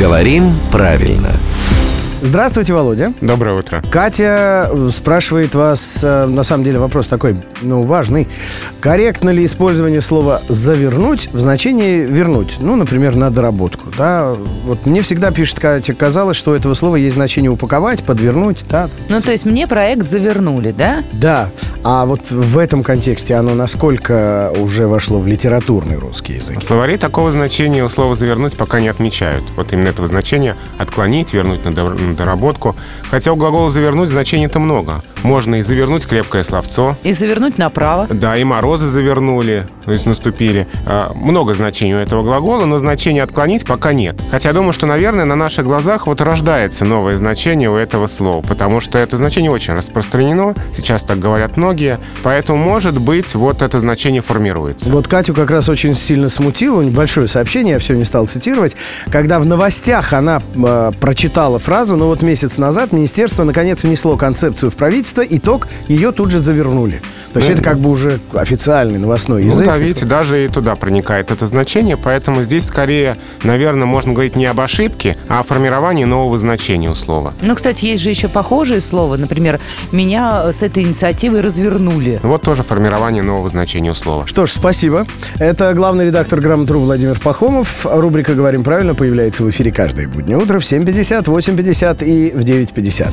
Говорим правильно. Здравствуйте, Володя. Доброе утро. Катя э, спрашивает вас, э, на самом деле вопрос такой, ну, важный. Корректно ли использование слова «завернуть» в значении «вернуть»? Ну, например, на доработку, да? Вот мне всегда, пишет Катя, казалось, что у этого слова есть значение «упаковать», «подвернуть», да? Ну, то есть мне проект завернули, да? Да. А вот в этом контексте оно насколько уже вошло в литературный русский язык? Словари такого значения у слова «завернуть» пока не отмечают. Вот именно этого значения «отклонить», «вернуть на доработку». Хотя у глагола «завернуть» значений-то много. Можно и завернуть крепкое словцо, И завернуть направо. да, и морозы завернули, то есть наступили. А, Много значений у этого глагола, но значения «отклонить» пока нет. Хотя думаю, что, наверное, на наших глазах вот рождается новое значение у этого слова, потому что это значение очень распространено, сейчас так говорят многие, поэтому, может быть, вот это значение формируется. Вот Катю как раз очень сильно смутило, небольшое сообщение, я все не стал цитировать, когда в новостях она э, прочитала фразу, ну вот месяц назад министерство наконец внесло концепцию в правительство, итог ее тут же завернули. То есть Ну, это как бы уже официальный новостной Ну язык. да, видите, даже и туда проникает это значение, поэтому здесь скорее, наверное, можно говорить не об ошибке, а о формировании нового значения у слова. Ну, кстати, есть же еще похожие слова. Например, меня с этой инициативой развернули. Вот тоже формирование нового значения у слова. Что ж, спасибо. Это главный редактор «Грамотру» Владимир Пахомов. Рубрика «Говорим правильно» появляется в эфире каждое буднее утро в 7.50, 8.50 и в 9.50.